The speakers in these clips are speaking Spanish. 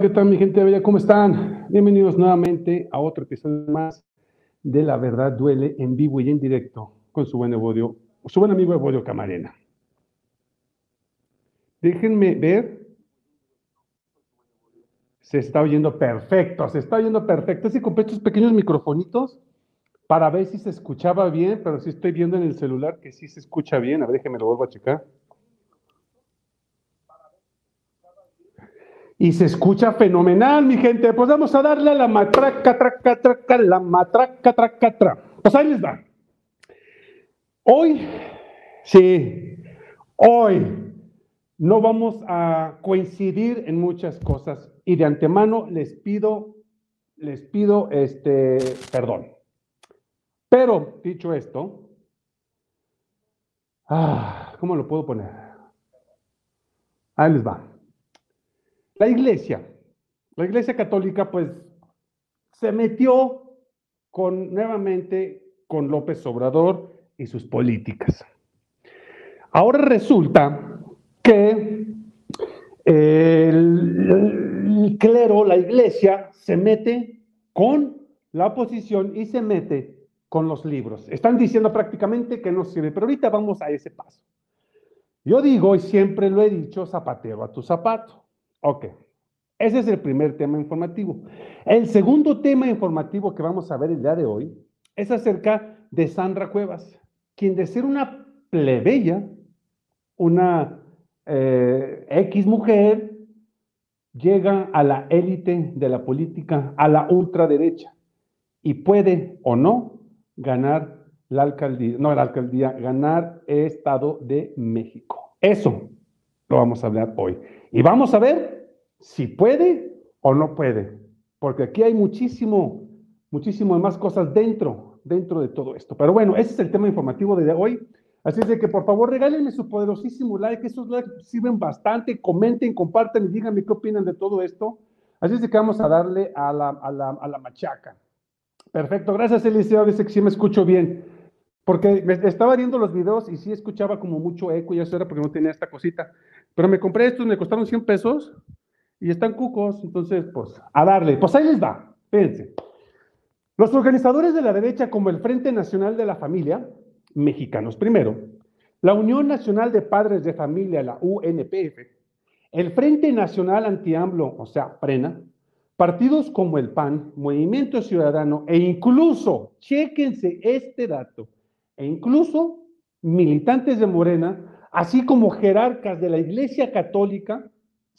¿qué tal mi gente? ¿Cómo están? Bienvenidos nuevamente a otro episodio más de La Verdad Duele en vivo y en directo con su buen, Evodio, su buen amigo Evodio Camarena. Déjenme ver. Se está oyendo perfecto, se está oyendo perfecto. Así compré estos pequeños microfonitos para ver si se escuchaba bien, pero sí estoy viendo en el celular que sí se escucha bien. A ver, déjenme lo vuelvo a checar. Y se escucha fenomenal, mi gente. Pues vamos a darle a la matraca, traca, traca, la matraca, traca, tra. Pues ahí les va. Hoy, sí, hoy no vamos a coincidir en muchas cosas y de antemano les pido, les pido este perdón. Pero dicho esto, ah, ¿cómo lo puedo poner? Ahí les va. La iglesia, la iglesia católica, pues se metió con, nuevamente con López Obrador y sus políticas. Ahora resulta que el, clero, la iglesia, se mete con la oposición y se mete con los libros. Están diciendo prácticamente que no sirve, pero ahorita vamos a ese paso. Yo digo, y siempre lo he dicho, zapatero a tu zapato. Ok, ese es el primer tema informativo. El segundo tema informativo que vamos a ver el día de hoy es acerca de Sandra Cuevas, quien de ser una plebeya, una eh, X mujer, llega a la élite de la política, a la ultraderecha, y puede o no ganar la alcaldía, no la alcaldía, ganar el Estado de México. Eso lo vamos a hablar hoy. Y vamos a ver si puede o no puede, porque aquí hay muchísimo, muchísimo más cosas dentro, dentro de todo esto. Pero bueno, ese es el tema informativo de hoy. Así es de que por favor regálenme su poderosísimo like, esos likes sirven bastante, comenten, compartan y díganme qué opinan de todo esto. Así es de que vamos a darle a la, a la, a la machaca. Perfecto, gracias Eliseo, dice que sí me escucho bien. Porque estaba viendo los videos y sí escuchaba como mucho eco y eso era porque no tenía esta cosita. Pero me compré estos, me costaron 100 pesos y están cucos, entonces, pues, a darle. Pues ahí les va, fíjense. Los organizadores de la derecha, como el Frente Nacional de la Familia, mexicanos primero, la Unión Nacional de Padres de Familia, la UNPF, el Frente Nacional Anti-AMLO, o sea, FRENA, partidos como el PAN, Movimiento Ciudadano e incluso, chéquense este dato, e incluso militantes de Morena, así como jerarcas de la Iglesia Católica,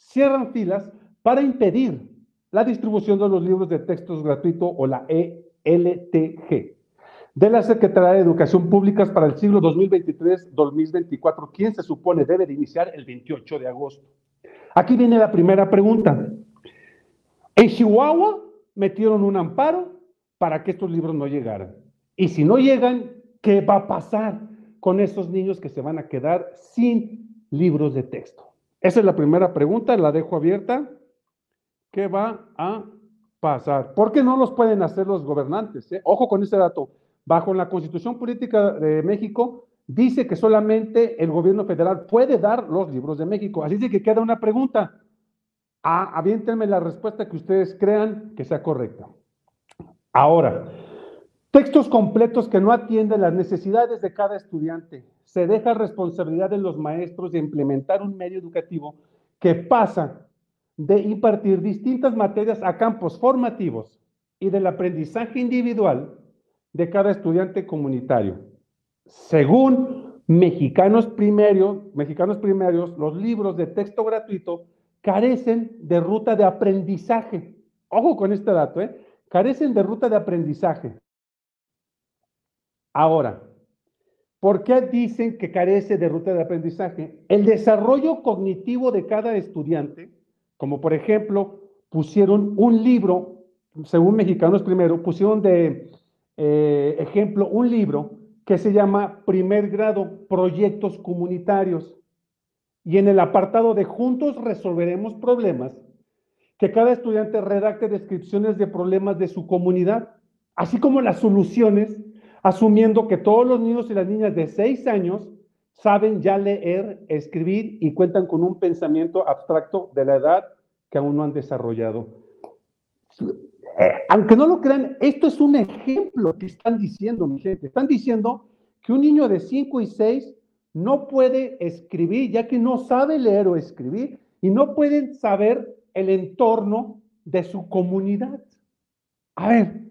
cierran filas para impedir la distribución de los libros de textos gratuitos o la ELTG de la Secretaría de Educación Pública para el siglo 2023-2024, quien se supone debe de iniciar el 28 de agosto. Aquí viene la primera pregunta. En Chihuahua metieron un amparo para que estos libros no llegaran. Y si no llegan, ¿qué va a pasar con esos niños que se van a quedar sin libros de texto? Esa es la primera pregunta, la dejo abierta. ¿Qué va a pasar? ¿Por qué no los pueden hacer los gobernantes? Eh? Ojo con ese dato. Bajo la Constitución Política de México, dice que solamente el gobierno federal puede dar los libros de México. Así que queda una pregunta. Ah, aviéntenme la respuesta que ustedes crean que sea correcta. Ahora, textos completos que no atienden las necesidades de cada estudiante se deja responsabilidad de los maestros de implementar un medio educativo que pasa de impartir distintas materias a campos formativos y del aprendizaje individual de cada estudiante comunitario. Según mexicanos primarios, mexicanos los libros de texto gratuito carecen de ruta de aprendizaje. Ojo con este dato, ¿eh? Carecen de ruta de aprendizaje. Ahora, ¿Por qué dicen que carece de ruta de aprendizaje? El desarrollo cognitivo de cada estudiante, como por ejemplo, pusieron un libro, según Mexicanos Primero, pusieron de eh, ejemplo un libro que se llama Primer Grado, Proyectos Comunitarios. Y en el apartado de Juntos resolveremos problemas, que cada estudiante redacte descripciones de problemas de su comunidad, así como las soluciones asumiendo que todos los niños y las niñas de 6 años saben ya leer, escribir y cuentan con un pensamiento abstracto de la edad que aún no han desarrollado. Eh, aunque no lo crean, esto es un ejemplo que están diciendo, mi gente. Están diciendo que un niño de 5 y 6 no puede escribir, ya que no sabe leer o escribir, y no pueden saber el entorno de su comunidad. A ver,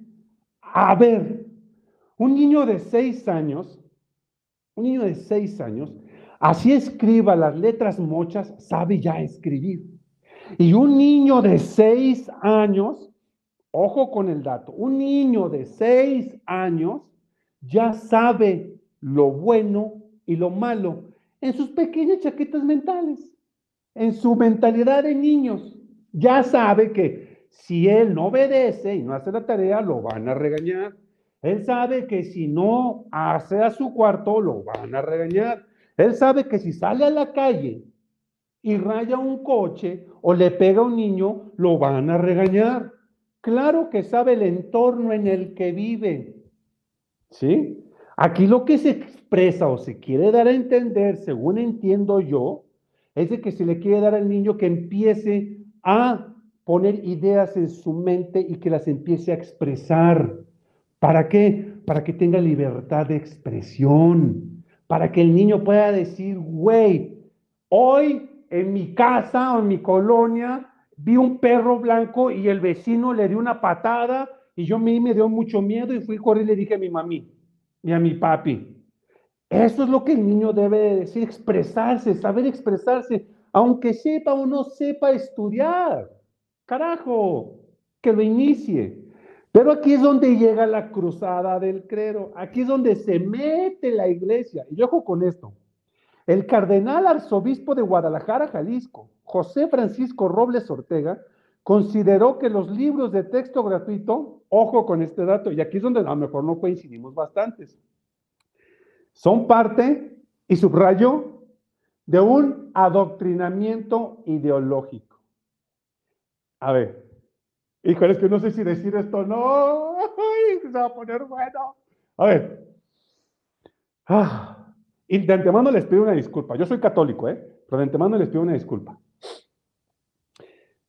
a ver, un niño de 6 años, un niño de 6 años, así escriba las letras mochas, sabe ya escribir. Y un niño de 6 años, ojo con el dato, un niño de 6 años ya sabe lo bueno y lo malo en sus pequeñas chaquetas mentales, en su mentalidad de niños. Ya sabe que si él no obedece y no hace la tarea, lo van a regañar. Él sabe que si no hace a su cuarto, lo van a regañar. Él sabe que si sale a la calle y raya un coche o le pega a un niño, lo van a regañar. Claro que sabe el entorno en el que vive. ¿Sí? Aquí lo que se expresa o se quiere dar a entender, según entiendo yo, es de que se le quiere dar al niño que empiece a poner ideas en su mente y que las empiece a expresar. ¿Para qué? Para que tenga libertad de expresión, para que el niño pueda decir, güey, hoy en mi casa o en mi colonia vi un perro blanco y el vecino le dio una patada y yo me, me dio mucho miedo y fui correr y le dije a mi mami y a mi papi. Eso es lo que el niño debe decir, expresarse, saber expresarse, aunque sepa o no sepa estudiar. Carajo, que lo inicie. Pero aquí es donde llega la cruzada del clero, aquí es donde se mete la iglesia. Y ojo con esto. El cardenal arzobispo de Guadalajara, Jalisco, José Francisco Robles Ortega, consideró que los libros de texto gratuito, ojo con este dato, y aquí es donde a lo mejor no coincidimos bastantes, son parte, y subrayo, de un adoctrinamiento ideológico. A ver, híjole, es que no sé si decir esto no, se va a poner bueno. A ver, ah, y de antemano les pido una disculpa. Yo soy católico, ¿eh? Pero de antemano les pido una disculpa.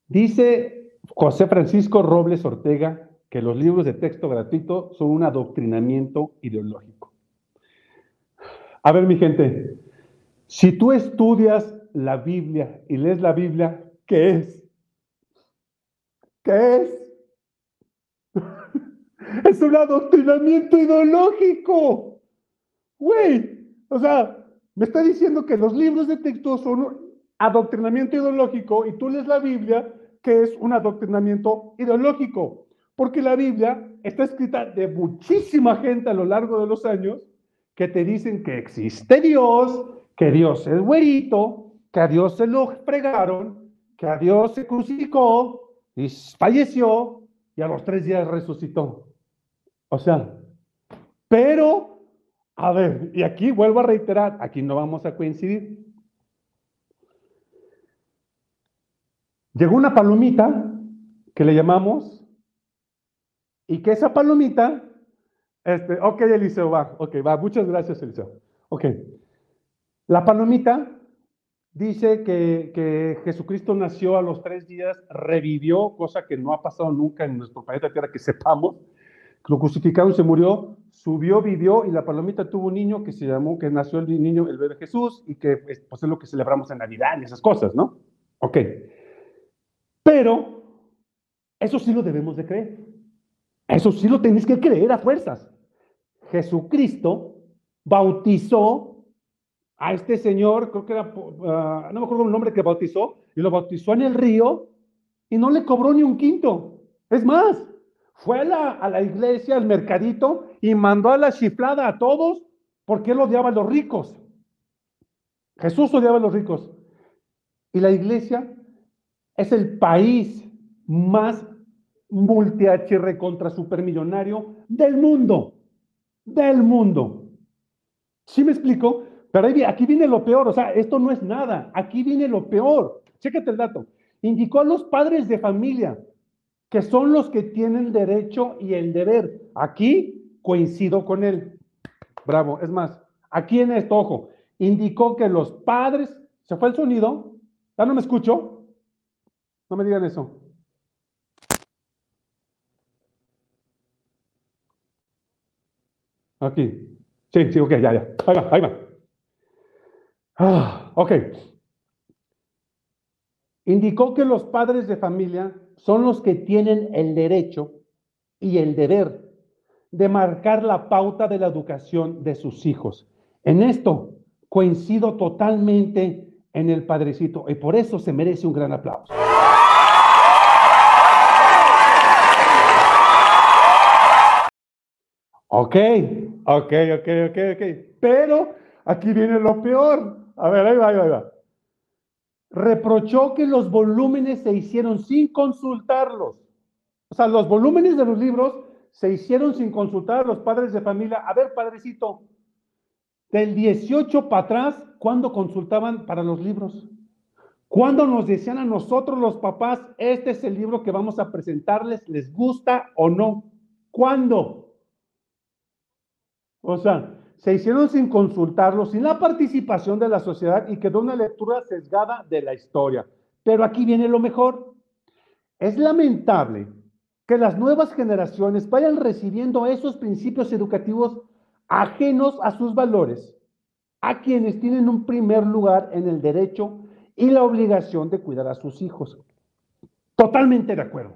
Dice José Francisco Robles Ortega que los libros de texto gratuito son un adoctrinamiento ideológico. A ver, mi gente, si tú estudias la Biblia y lees la Biblia, ¿qué es? ¿Qué es? es un adoctrinamiento ideológico. Güey, o sea, me está diciendo que los libros de texto son adoctrinamiento ideológico y tú lees la Biblia que es un adoctrinamiento ideológico, porque la Biblia está escrita de muchísima gente a lo largo de los años que te dicen que existe Dios, que Dios es güerito, que a Dios se lo fregaron, que a Dios se crucificó y falleció y a los tres días resucitó. O sea, pero, a ver, y aquí vuelvo a reiterar, aquí no vamos a coincidir. Llegó una palomita que le llamamos, y que esa palomita, este, ok, Eliseo, va, ok, va, muchas gracias, Eliseo. Ok, la palomita dice que, que, Jesucristo nació a los tres días, revivió, cosa que no ha pasado nunca en nuestro planeta Tierra, que sepamos. Lo crucificaron, se murió, subió, vivió, y la palomita tuvo un niño que se llamó, que nació el niño, el bebé Jesús, y que pues, es lo que celebramos en Navidad y esas cosas, ¿no? Ok. Pero eso sí lo debemos de creer. Eso sí lo tenéis que creer a fuerzas. Jesucristo bautizó a este señor, creo que era, ah, no me acuerdo el nombre que bautizó, y lo bautizó en el río y no le cobró ni un quinto. Es más, fue a la, a la iglesia, al mercadito, y mandó a la chiflada a todos porque él odiaba a los ricos. Jesús odiaba a los ricos. Y la iglesia es el país más multi-HR contra supermillonario del mundo. Del mundo. ¿Sí me explico? Pero aquí viene lo peor, o sea, esto no es nada, aquí viene lo peor. Chécate el dato. Indicó a los padres de familia, que son los que tienen derecho y el deber. Aquí coincido con él. Bravo, es más, aquí en esto, ojo, indicó que los padres, ¿se fue el sonido? ¿Ya no me escucho? No me digan eso. Aquí. Sí, sí, ok, ya, ya. Ahí va, ahí va. Ah, ok. Indicó que los padres de familia son los que tienen el derecho y el deber de marcar la pauta de la educación de sus hijos. En esto coincido totalmente en el padrecito y por eso se merece un gran aplauso. Ok, ok, ok, ok, ok. Pero aquí viene lo peor. A ver, ahí va, ahí va. Reprochó que los volúmenes se hicieron sin consultarlos. O sea, los volúmenes de los libros se hicieron sin consultar a los padres de familia. A ver, padrecito, del 18 para atrás, ¿cuándo consultaban para los libros? ¿Cuándo nos decían a nosotros los papás, este es el libro que vamos a presentarles, les gusta o no? ¿Cuándo? O sea, se hicieron sin consultarlo, sin la participación de la sociedad y quedó una lectura sesgada de la historia. Pero aquí viene lo mejor. Es lamentable que las nuevas generaciones vayan recibiendo esos principios educativos ajenos a sus valores, a quienes tienen un primer lugar en el derecho y la obligación de cuidar a sus hijos. Totalmente de acuerdo.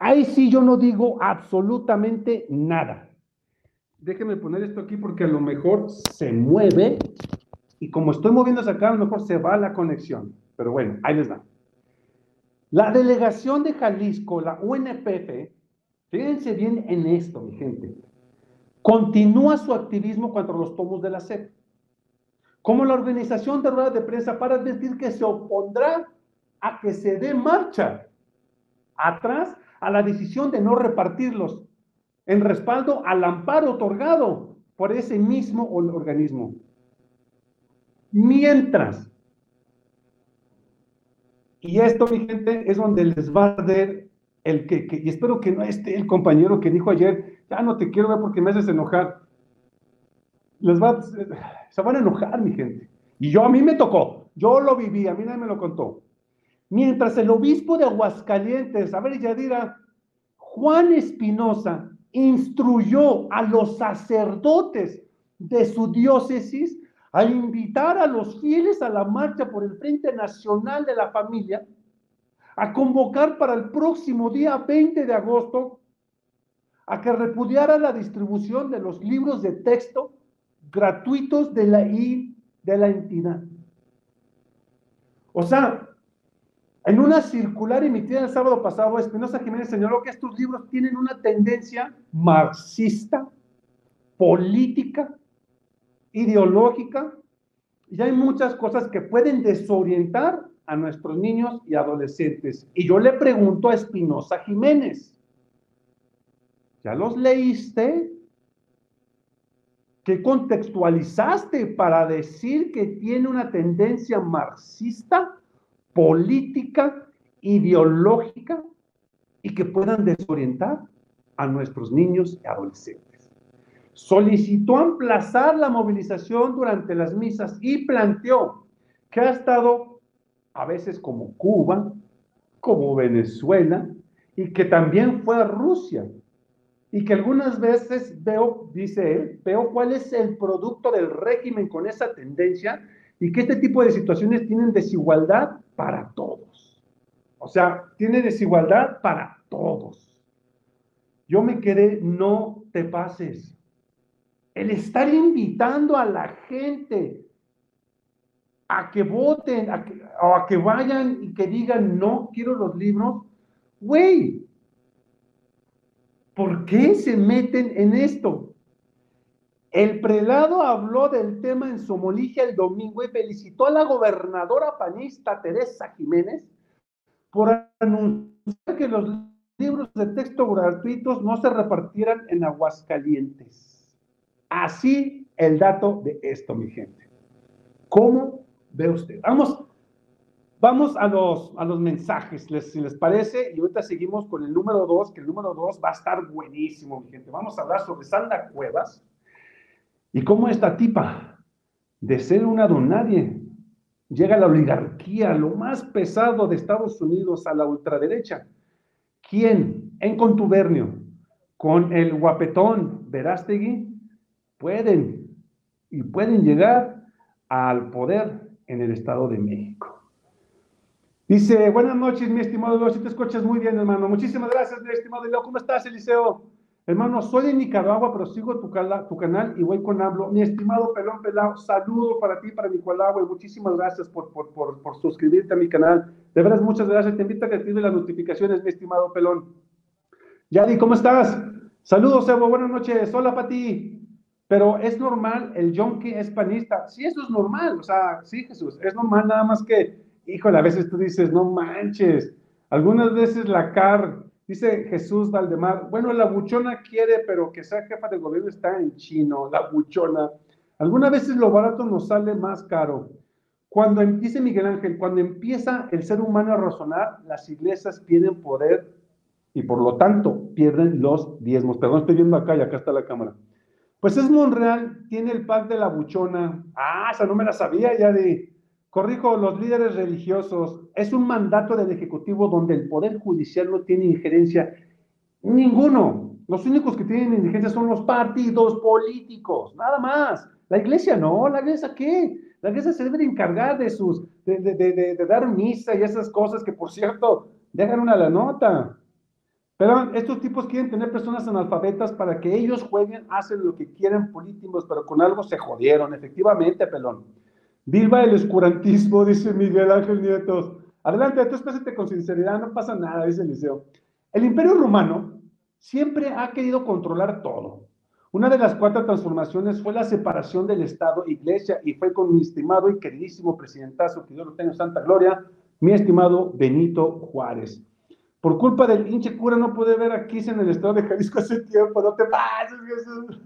Ahí sí yo no digo absolutamente nada. Déjenme poner esto aquí porque a lo mejor se mueve y como estoy moviendo acá, a lo mejor se va la conexión. Pero bueno, ahí les da. La delegación de Jalisco, la UNPF, fíjense bien en esto, mi gente, continúa su activismo contra los tomos de la SEP, como la organización de ruedas de prensa para decir que se opondrá a que se dé marcha atrás a la decisión de no repartirlos en respaldo al amparo otorgado por ese mismo organismo. Mientras y esto, mi gente, es donde les va a arder el que, y espero que no esté el compañero que dijo ayer, ya no te quiero ver porque me haces enojar. Les va, se van a enojar, mi gente. Y yo a mí me tocó, yo lo viví, a mí nadie me lo contó. Mientras el obispo de Aguascalientes, a ver, Yadira, Juan Espinosa, instruyó a los sacerdotes de su diócesis a invitar a los fieles a la marcha por el Frente Nacional de la Familia, a convocar para el próximo día 20 de agosto a que repudiara la distribución de los libros de texto gratuitos de la, de la entidad. O sea, en una circular emitida el sábado pasado, Espinosa Jiménez señaló que estos libros tienen una tendencia marxista, política ideológica, y hay muchas cosas que pueden desorientar a nuestros niños y adolescentes. Y yo le pregunto a Espinosa Jiménez, ¿ya los leíste? ¿Qué contextualizaste para decir que tiene una tendencia marxista, política, ideológica y que puedan desorientar a nuestros niños y adolescentes? solicitó emplazar la movilización durante las misas y planteó que ha estado a veces como Cuba, como Venezuela, y que también fue Rusia. Y que algunas veces veo, dice él, veo cuál es el producto del régimen con esa tendencia y que este tipo de situaciones tienen desigualdad para todos. O sea, tiene desigualdad para todos. Yo me quedé, no te pases el estar invitando a la gente a que voten o a que vayan y que digan, no quiero los libros, güey, ¿por qué se meten en esto? El prelado habló del tema en Somoligia el domingo y felicitó a la gobernadora panista Teresa Jiménez por anunciar que los libros de texto gratuitos no se repartieran en Aguascalientes. Así el dato de esto, mi gente. ¿Cómo ve usted? Vamos, vamos a los, a los mensajes, si les parece, y ahorita seguimos con el número dos, que el número dos va a estar buenísimo, mi gente. Vamos a hablar sobre Sandra Cuevas y cómo esta tipa, de ser una donadie, llega la oligarquía, lo más pesado de Estados Unidos, a la ultraderecha. ¿Quién en contubernio con el guapetón Verástegui pueden y pueden llegar al poder en el Estado de México? Dice, buenas noches, mi estimado Leo, si te escuchas muy bien, hermano. Muchísimas gracias, mi estimado Leo. ¿Cómo estás, Eliseo? Hermano, soy de Nicaragua, pero sigo tu, canal y voy con hablo. Mi estimado Pelón Pelao, saludo para ti, para Nicaragua, y muchísimas gracias por, por, por, por, suscribirte a mi canal. De verdad, muchas gracias. Te invito a que actives las notificaciones, mi estimado Pelón. Yadi, ¿cómo estás? Saludos, Evo, buenas noches. Hola, Pati. Pero es normal, el yonki es panista. Sí, eso es normal. O sea, sí, Jesús, es normal, nada más que, híjole, a veces tú dices, no manches. Algunas veces la car Dice Jesús Valdemar, bueno, la buchona quiere, pero que sea jefa de gobierno está en chino, la buchona. Algunas veces lo barato nos sale más caro. Cuando, em, dice Miguel Ángel, cuando empieza el ser humano a razonar, las iglesias pierden poder y por lo tanto pierden los diezmos. Perdón, estoy viendo acá y acá está la cámara. Pues es Monreal, tiene el pack de la buchona. Ah, esa no me la sabía ya de Corrijo, los líderes religiosos, es un mandato del Ejecutivo donde el Poder Judicial no tiene injerencia. Ninguno. Los únicos que tienen injerencia son los partidos políticos, nada más. La iglesia no, la iglesia qué? La iglesia se debe de encargar de sus, de, de, de, dar misa y esas cosas que, por cierto, dejan una la nota. Pero estos tipos quieren tener personas analfabetas para que ellos jueguen, hacen lo que quieren políticos, pero con algo se jodieron, efectivamente, pelón. Viva el escurantismo, dice Miguel Ángel Nietos. Adelante, tú espésate con sinceridad, no pasa nada, dice Eliseo. El imperio romano siempre ha querido controlar todo. Una de las cuatro transformaciones fue la separación del Estado Iglesia y fue con mi estimado y queridísimo presidentazo, que Dios lo tenga en santa gloria, mi estimado Benito Juárez. Por culpa del hinche cura no pude ver aquí en el estado de Jalisco hace tiempo, no te pases, Jesús.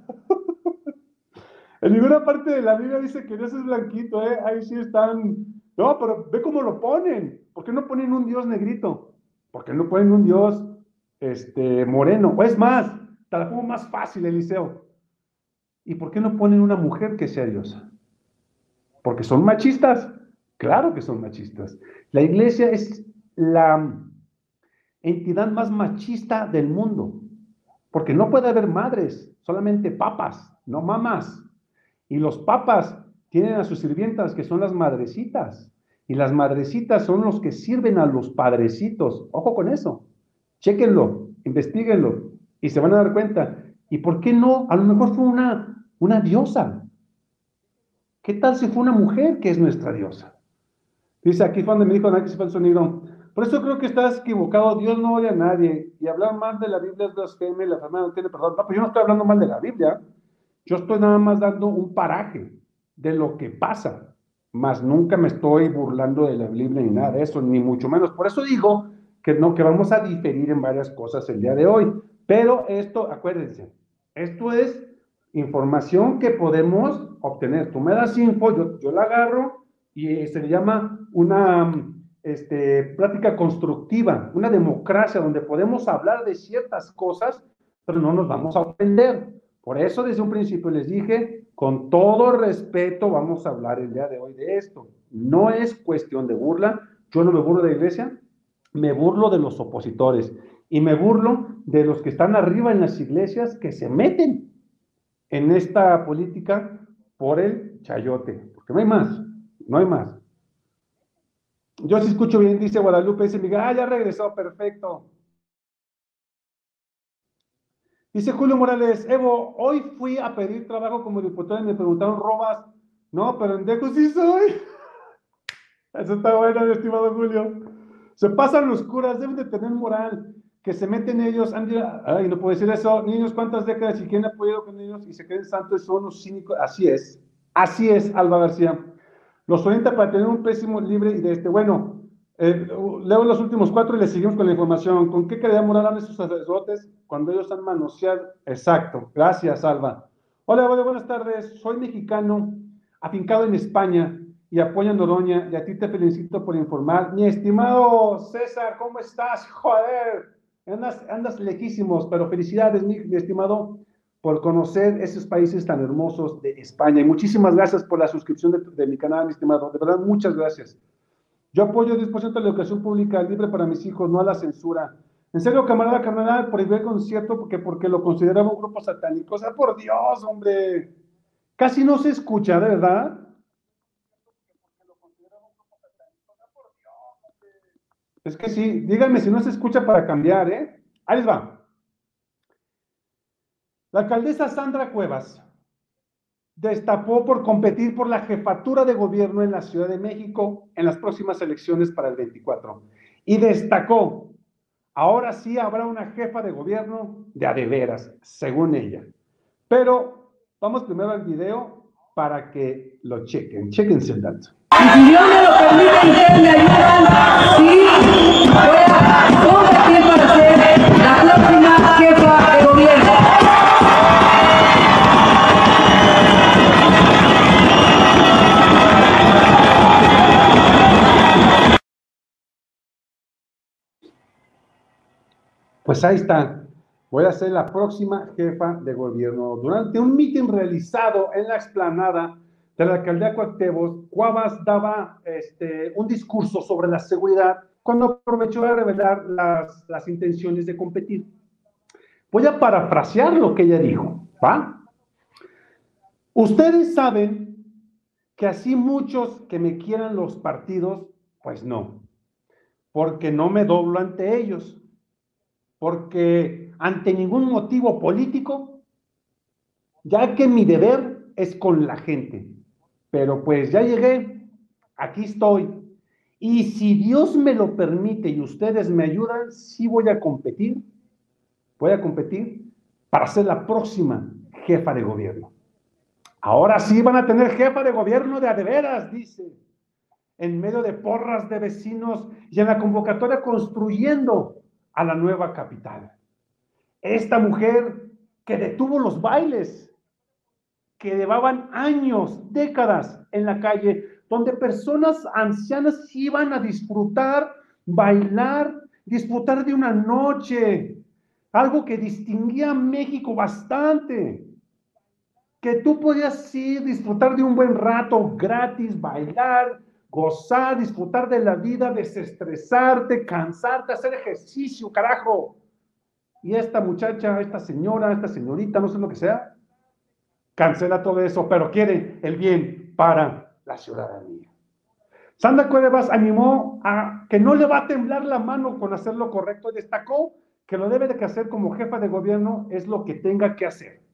En ninguna parte de la Biblia dice que Dios es blanquito, ¿eh? Ahí sí están. No, pero ve cómo lo ponen. ¿Por qué no ponen un Dios negrito? ¿Por qué no ponen un Dios este, moreno? O es más, te la pongo más fácil, Eliseo. ¿Y por qué no ponen una mujer que sea diosa? Porque son machistas. Claro que son machistas. La iglesia es la entidad más machista del mundo. Porque no puede haber madres, solamente papas, no mamás. Y los papas tienen a sus sirvientas que son las madrecitas. Y las madrecitas son los que sirven a los padrecitos. Ojo con eso. Chéquenlo, investiguenlo y se van a dar cuenta. ¿Y por qué no? A lo mejor fue una, una diosa. ¿Qué tal si fue una mujer que es nuestra diosa? Dice aquí cuando me dijo que se fue el sonido. Por eso creo que estás equivocado. Dios no odia a nadie. Y hablar mal de la Biblia es blasfemia la familia no tiene perdón. No, pues yo no estoy hablando mal de la Biblia. Yo estoy nada más dando un paraje de lo que pasa, mas nunca me estoy burlando de la Biblia ni nada de eso, ni mucho menos. Por eso digo que no, que vamos a diferir en varias cosas el día de hoy. Pero esto, acuérdense, esto es información que podemos obtener. Tú me das info, yo, yo la agarro y se le llama una este, práctica constructiva, una democracia donde podemos hablar de ciertas cosas, pero no nos vamos a ofender. Por eso desde un principio les dije, con todo respeto vamos a hablar el día de hoy de esto. No es cuestión de burla, yo no me burlo de la iglesia, me burlo de los opositores y me burlo de los que están arriba en las iglesias que se meten en esta política por el chayote, porque no hay más, no hay más. Yo sí escucho bien, dice Guadalupe, dice Miguel, ah, ya regresó, perfecto. Dice Julio Morales, Evo, hoy fui a pedir trabajo como diputado y me preguntaron, ¿robas? No, pero en Deco sí soy. Eso está bueno, mi estimado Julio. Se pasan los curas, deben de tener moral, que se meten ellos, ay, no puedo decir eso, niños, ¿cuántas décadas y quién ha podido con ellos y se creen santos son unos cínicos? Así es, así es, Alba García. Los orienta para tener un pésimo libre y de este, bueno, eh, leo los últimos cuatro y le seguimos con la información. ¿Con qué calidad moral esos sacerdotes cuando ellos han manoseado? Exacto. Gracias, Alba. Hola, buenas tardes. Soy mexicano, afincado en España y apoyo a Noroña. Y a ti te felicito por informar. Mi estimado César, ¿cómo estás? Joder, andas, andas lejísimos, pero felicidades, mi, estimado. por conocer esos países tan hermosos de España. Y muchísimas gracias por la suscripción de, mi canal, mi estimado. De verdad, muchas gracias. Yo apoyo 10% de la educación pública libre para mis hijos, no a la censura. En serio, camarada carnal, por el concierto porque, porque lo consideraba un grupo satánico. O sea, por Dios, hombre. Casi no se escucha, ¿de verdad? Es que sí, díganme si no se escucha para cambiar, ¿eh? Ahí les va. La alcaldesa Sandra Cuevas destapó por competir por la jefatura de gobierno en la Ciudad de México en las próximas elecciones para el 24. Y destacó Ahora sí habrá una jefa de gobierno de adeveras, según ella. Pero vamos primero al video para que lo chequen. Chequense el dato. Y si me lo Pues ahí está. Voy a ser la próxima jefa de gobierno. Durante un mitin realizado en la explanada de la alcaldía Cuauhtémoc, Cuavas daba este, un discurso sobre la seguridad cuando aprovechó de revelar las, las intenciones de competir. Voy a parafrasear lo que ella dijo, ¿va? Ustedes saben que así muchos que me quieran los partidos, pues no, porque no me doblo ante ellos porque ante ningún motivo político, ya que mi deber es con la gente. Pero pues ya llegué, aquí estoy. Y si Dios me lo permite y ustedes me ayudan, sí voy a competir, voy a competir para ser la próxima jefa de gobierno. Ahora sí van a tener jefa de gobierno de adeveras, dice, en medio de porras de vecinos y en la convocatoria construyendo a la nueva capital. Esta mujer que detuvo los bailes, que llevaban años, décadas en la calle, donde personas ancianas iban a disfrutar, bailar, disfrutar de una noche, algo que distinguía a México bastante, que tú podías ir, disfrutar de un buen rato gratis, bailar, gozar, disfrutar de la vida, desestresarte, cansarte, hacer ejercicio, carajo. Y esta muchacha, esta señora, esta señorita, no sé lo que sea, cancela todo eso, pero quiere el bien para la ciudadanía. Sandra Cuevas animó a que no le va a temblar la mano con hacer lo correcto y destacó que lo debe de hacer como jefa de gobierno es lo que tenga que hacer.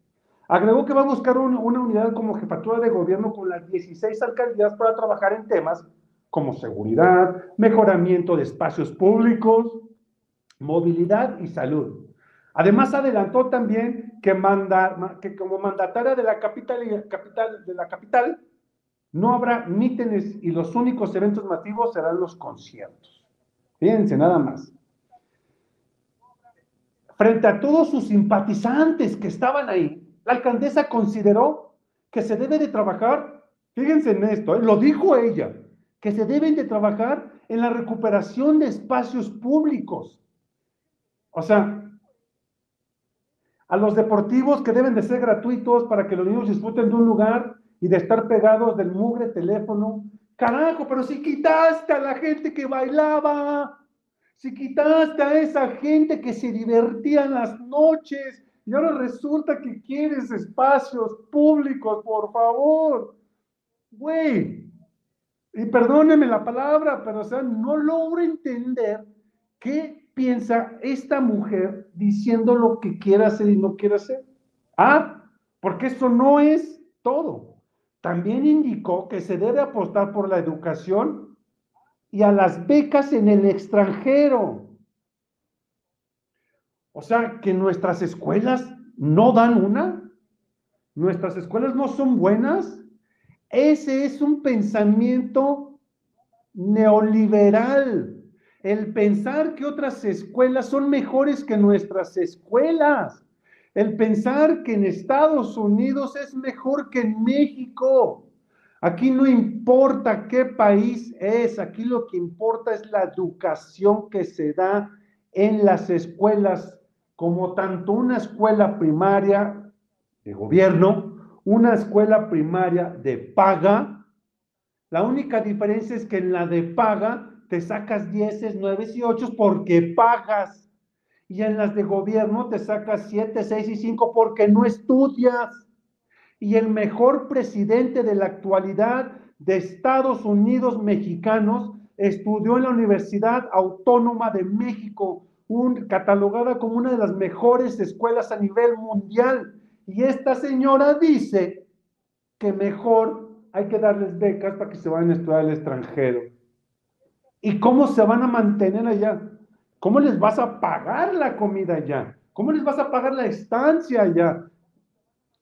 Agregó que va a buscar una unidad como jefatura de gobierno con las 16 alcaldías para trabajar en temas como seguridad, mejoramiento de espacios públicos, movilidad y salud. Además, adelantó también que, manda, que como mandataria de la capital, capital, de la capital no habrá mítines y los únicos eventos masivos serán los conciertos. Fíjense, nada más. Frente a todos sus simpatizantes que estaban ahí, la alcaldesa consideró que se debe de trabajar, fíjense en esto, ¿eh? lo dijo ella, que se deben de trabajar en la recuperación de espacios públicos. O sea, a los deportivos que deben de ser gratuitos para que los niños disfruten de un lugar y de estar pegados del mugre teléfono. Carajo, pero si quitaste a la gente que bailaba, si quitaste a esa gente que se divertía en las noches, y ahora resulta que quieres espacios públicos, por favor. Güey, y perdóneme la palabra, pero o sea, no logro entender qué piensa esta mujer diciendo lo que quiere hacer y no quiere hacer. Ah, porque eso no es todo. También indicó que se debe apostar por la educación y a las becas en el extranjero. O sea, que nuestras escuelas no dan una, nuestras escuelas no son buenas. Ese es un pensamiento neoliberal. El pensar que otras escuelas son mejores que nuestras escuelas. El pensar que en Estados Unidos es mejor que en México. Aquí no importa qué país es, aquí lo que importa es la educación que se da en las escuelas como tanto una escuela primaria de gobierno, una escuela primaria de paga. La única diferencia es que en la de paga te sacas 10, 9 y 8 porque pagas. Y en las de gobierno te sacas 7, 6 y 5 porque no estudias. Y el mejor presidente de la actualidad de Estados Unidos mexicanos estudió en la Universidad Autónoma de México, un, catalogada como una de las mejores escuelas a nivel mundial. Y esta señora dice que mejor hay que darles becas para que se vayan a estudiar al extranjero. ¿Y cómo se van a mantener allá? ¿Cómo les vas a pagar la comida allá? ¿Cómo les vas a pagar la estancia allá?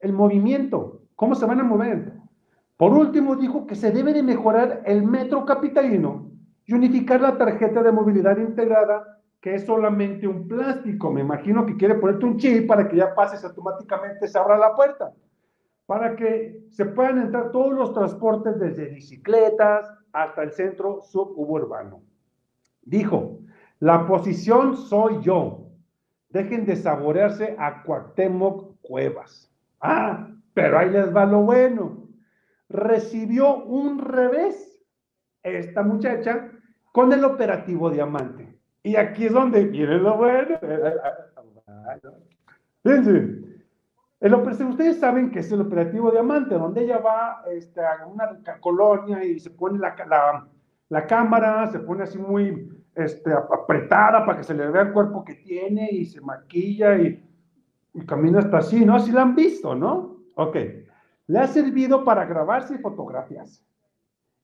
El movimiento, ¿cómo se van a mover? Por último, dijo que se debe de mejorar el metro capitalino y unificar la tarjeta de movilidad integrada, que es solamente un plástico. Me imagino que quiere ponerte un chip para que ya pases automáticamente, se abra la puerta, para que se puedan entrar todos los transportes desde bicicletas hasta el centro suburbano. Dijo, la posición soy yo. Dejen de saborearse a Cuauhtémoc Cuevas. Ah, pero ahí les va lo bueno. Recibió un revés esta muchacha con el operativo Diamante. Y aquí es donde viene lo bueno. Fíjense, el, ustedes saben que es el operativo Diamante, donde ella va este, a una colonia y se pone la, la, la cámara, se pone así muy este, apretada para que se le vea el cuerpo que tiene y se maquilla y, y camina hasta así, ¿no? Así la han visto, ¿no? Ok. Le ha servido para grabarse y fotografías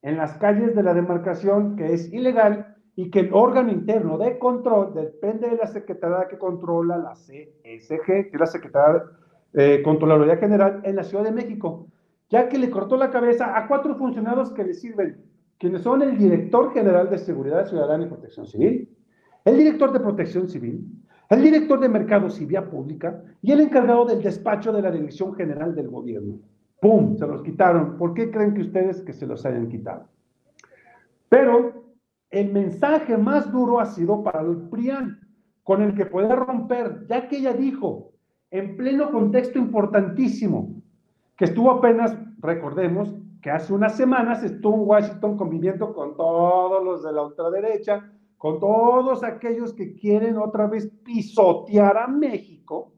en las calles de la demarcación, que es ilegal y que el órgano interno de control depende de la secretaría que controla la CSG, que es la Secretaría eh, Contraloría General en la Ciudad de México, ya que le cortó la cabeza a cuatro funcionarios que le sirven, quienes son el director general de Seguridad Ciudadana y Protección Civil, el director de Protección Civil, el director de Mercados y Vía Pública y el encargado del despacho de la Dirección General del Gobierno. ¡Pum! Se los quitaron. ¿Por qué creen que ustedes que se los hayan quitado? Pero el mensaje más duro ha sido para el PRIAN, con el que puede romper, ya que ella dijo, en pleno contexto importantísimo, que estuvo apenas, recordemos, que hace unas semanas estuvo en Washington conviviendo con todos los de la ultraderecha, con todos aquellos que quieren otra vez pisotear a México,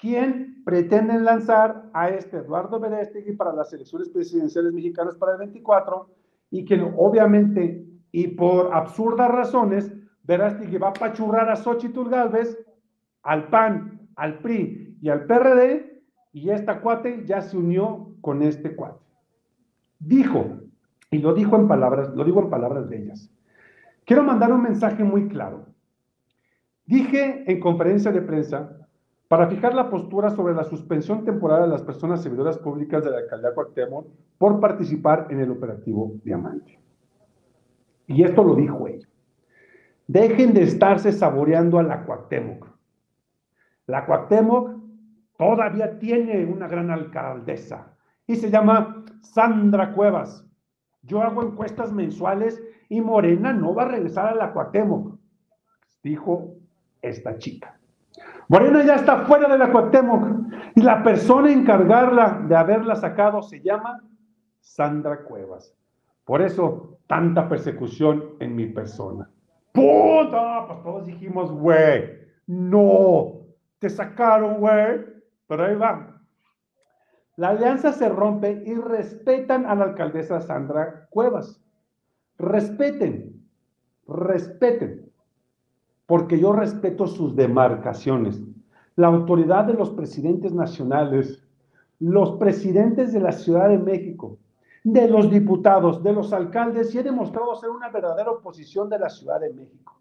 quien pretenden lanzar a este Eduardo Berestegui para las elecciones presidenciales mexicanas para el 24 y que obviamente y por absurdas razones Berestegui va a pachurrar a Xochitl Galvez, al PAN, al PRI y al PRD y esta cuate ya se unió con este cuate. Dijo, y lo dijo en palabras, lo digo en palabras de ellas. Quiero mandar un mensaje muy claro. Dije en conferencia de prensa para fijar la postura sobre la suspensión temporal de las personas servidoras públicas de la alcaldía Cuauhtémoc por participar en el operativo Diamante. Y esto lo dijo ella. Dejen de estarse saboreando a la Cuauhtémoc. La Cuauhtémoc todavía tiene una gran alcaldesa y se llama Sandra Cuevas. Yo hago encuestas mensuales y Morena no va a regresar a la Cuauhtémoc, dijo esta chica. Morena ya está fuera de la Cuauhtémoc y la persona encargarla de haberla sacado se llama Sandra Cuevas. Por eso, tanta persecución en mi persona. ¡Puta! Pues todos dijimos, güey, no, te sacaron, güey. Pero ahí va. La alianza se rompe y respetan a la alcaldesa Sandra Cuevas. Respeten, respeten porque yo respeto sus demarcaciones. La autoridad de los presidentes nacionales, los presidentes de la Ciudad de México, de los diputados, de los alcaldes, y he demostrado ser una verdadera oposición de la Ciudad de México.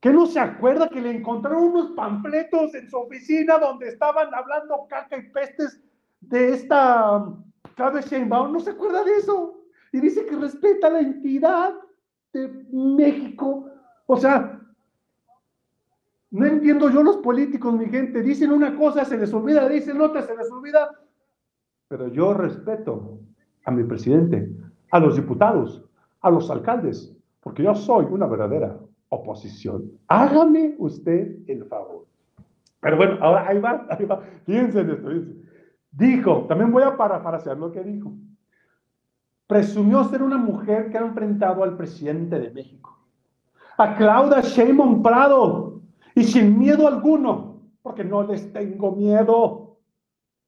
¿Qué no se acuerda que le encontraron unos panfletos en su oficina donde estaban hablando caca y pestes de esta Claudia Sheinbaum? ¿No se acuerda de eso? Y dice que respeta la entidad de México. O sea, no entiendo yo los políticos, mi gente. Dicen una cosa, se les olvida, dicen otra, se les olvida. Pero yo respeto a mi presidente, a los diputados, a los alcaldes, porque yo soy una verdadera oposición. Hágame usted el favor. Pero bueno, ahora ahí va, ahí va. Fíjense en esto, fíjense. Dijo, también voy a parafrasear lo que dijo. Presumió ser una mujer que ha enfrentado al presidente de México, a Claudia Sheinbaum Prado, y sin miedo alguno, porque no les tengo miedo.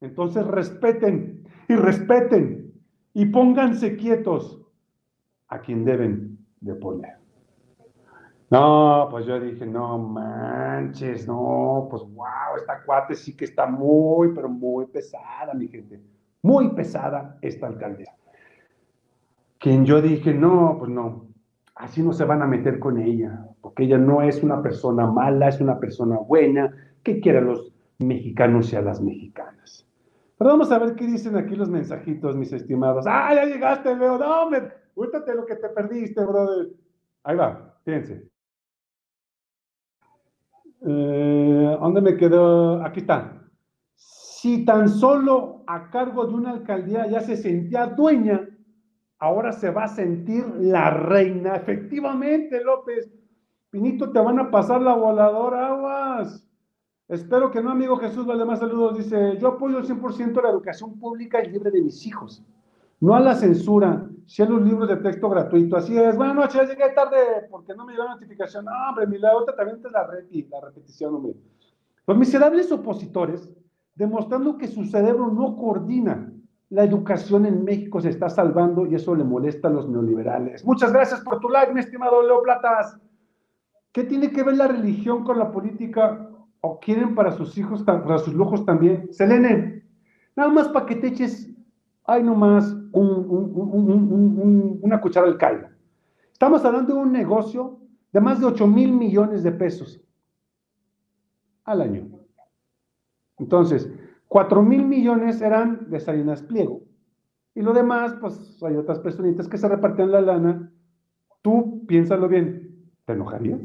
Entonces respeten y respeten y pónganse quietos a quien deben de poner. No, pues yo dije, no manches, no, pues wow, esta cuate sí que está muy, pero muy pesada, mi gente. Muy pesada esta alcaldesa. Quien yo dije, no, pues no, así no se van a meter con ella, porque ella no es una persona mala, es una persona buena, que quiere a los mexicanos y a las mexicanas. Pero vamos a ver qué dicen aquí los mensajitos, mis estimados. Ah, ya llegaste, Leo, no, hombre, últate lo que te perdiste, brother. Ahí va, fíjense. Eh, ¿Dónde me quedó? Aquí está. Si tan solo a cargo de una alcaldía ya se sentía dueña, ahora se va a sentir la reina. Efectivamente, López. Pinito, te van a pasar la voladora, aguas. Espero que no, amigo Jesús más saludos. Dice, yo apoyo al 100% la educación pública y libre de mis hijos. No a la censura, si a los libros de texto gratuito. Así es. Buenas noches, llegué tarde porque no me llegó la notificación. No, hombre, mi la otra también te la, reti, la repetición, hombre. Los miserables opositores, demostrando que su cerebro no coordina. La educación en México se está salvando y eso le molesta a los neoliberales. Muchas gracias por tu like, mi estimado Leo Platas. ¿Qué tiene que ver la religión con la política? ¿O quieren para sus hijos, para sus lujos también? Selene, nada más para que te eches hay nomás una cuchara del caldo. Estamos hablando de un negocio de más de 8 mil millones de pesos al año. Entonces, 4 mil millones eran de Salinas Pliego. Y lo demás, pues hay otras personitas que se repartían la lana. Tú, piénsalo bien, ¿te enojarías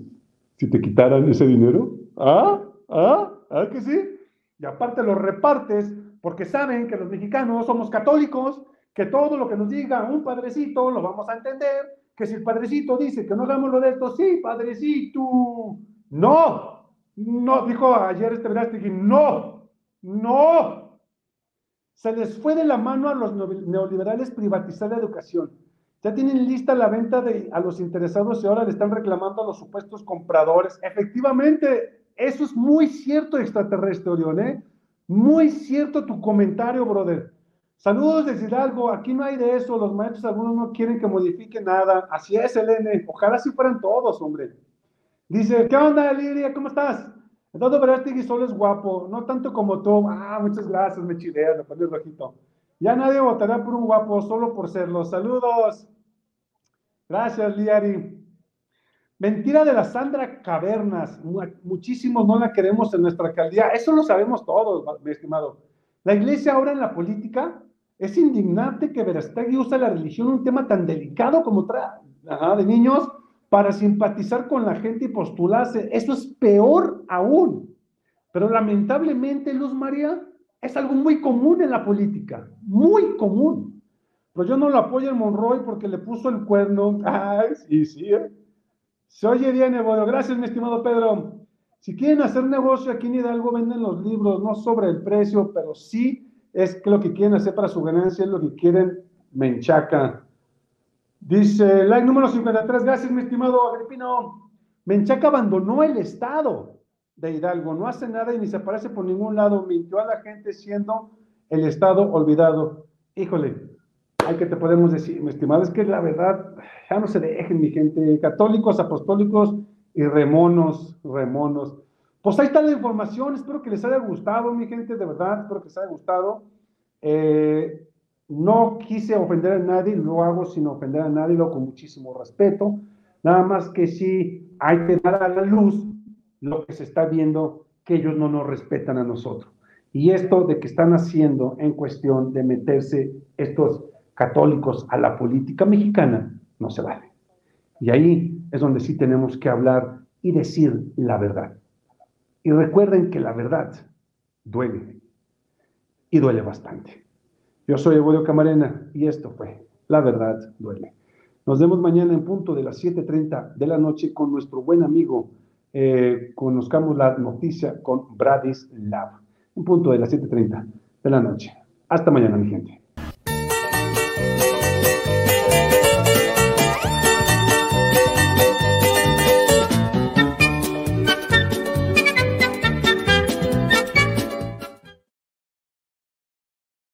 si te quitaran ese dinero? ¿Ah? ¿Ah? ¿Ah que sí? Y aparte lo repartes porque saben que los mexicanos somos católicos, que todo lo que nos diga un padrecito lo vamos a entender, que si el padrecito dice que no hagamos lo de esto, sí, padrecito, no, no, dijo ayer este Verástegui, no, no. Se les fue de la mano a los neoliberales privatizar la educación. Ya tienen lista la venta de, a los interesados y ahora le están reclamando a los supuestos compradores. Efectivamente, eso es muy cierto, extraterrestre, Orión, ¿eh? Muy cierto tu comentario, brother. Saludos desde Hidalgo. Aquí no hay de eso. Los maestros algunos no quieren que modifique nada. Así es, Elene. Ojalá si fueran todos, hombre. Dice, ¿qué onda, Lidia? ¿Cómo estás? Eduardo Verástegui solo es guapo, no tanto como tú. Ah, muchas gracias, me chileas, me pones rojito. Ya nadie votará por un guapo solo por serlo. Saludos. Gracias, Liari. Mentira de la Sandra Cavernas. Muchísimos no la queremos en nuestra alcaldía. Eso lo sabemos todos, mi estimado. La iglesia ahora en la política es indignante que Verastegui usa la religión, un tema tan delicado como tra de niños, para simpatizar con la gente y postularse. Eso es peor aún. Pero lamentablemente, Luz María, es algo muy común en la política. Muy común. Pero yo no lo apoyo en Monroy porque le puso el cuerno. Ay, sí, sí, ¿eh? Se oye bien, Evodio. Gracias, mi estimado Pedro. Si quieren hacer negocio aquí en Hidalgo, venden los libros, no sobre el precio, pero sí es lo que quieren hacer para su ganancia, es lo que quieren Menchaca. Dice, like número 53, gracias, mi estimado Agripino. Menchaca abandonó el Estado de Hidalgo, no hace nada y ni se aparece por ningún lado, mintió a la gente siendo el Estado olvidado. Híjole, hay que te podemos decir, mi estimado, es que la verdad, ya no se dejen, mi gente, católicos, apostólicos y remonos, remonos. Pues ahí está la información, espero que les haya gustado, mi gente, de verdad, espero que les haya gustado. Eh, no quise ofender a nadie, lo hago sin ofender a nadie, lo con muchísimo respeto. Nada más que sí hay que dar a la luz lo que se está viendo, que ellos no nos respetan a nosotros. Y esto de que están haciendo en cuestión de meterse estos católicos a la política mexicana, no se vale. Y ahí es donde sí tenemos que hablar y decir la verdad. Y recuerden que la verdad duele. Y duele bastante. Yo soy Evodio Camarena y esto fue La verdad duele. Nos vemos mañana en punto de las 7.30 de la noche con nuestro buen amigo, eh, conozcamos la noticia con Bradislav, un punto de las 7.30 de la noche. Hasta mañana, mi gente.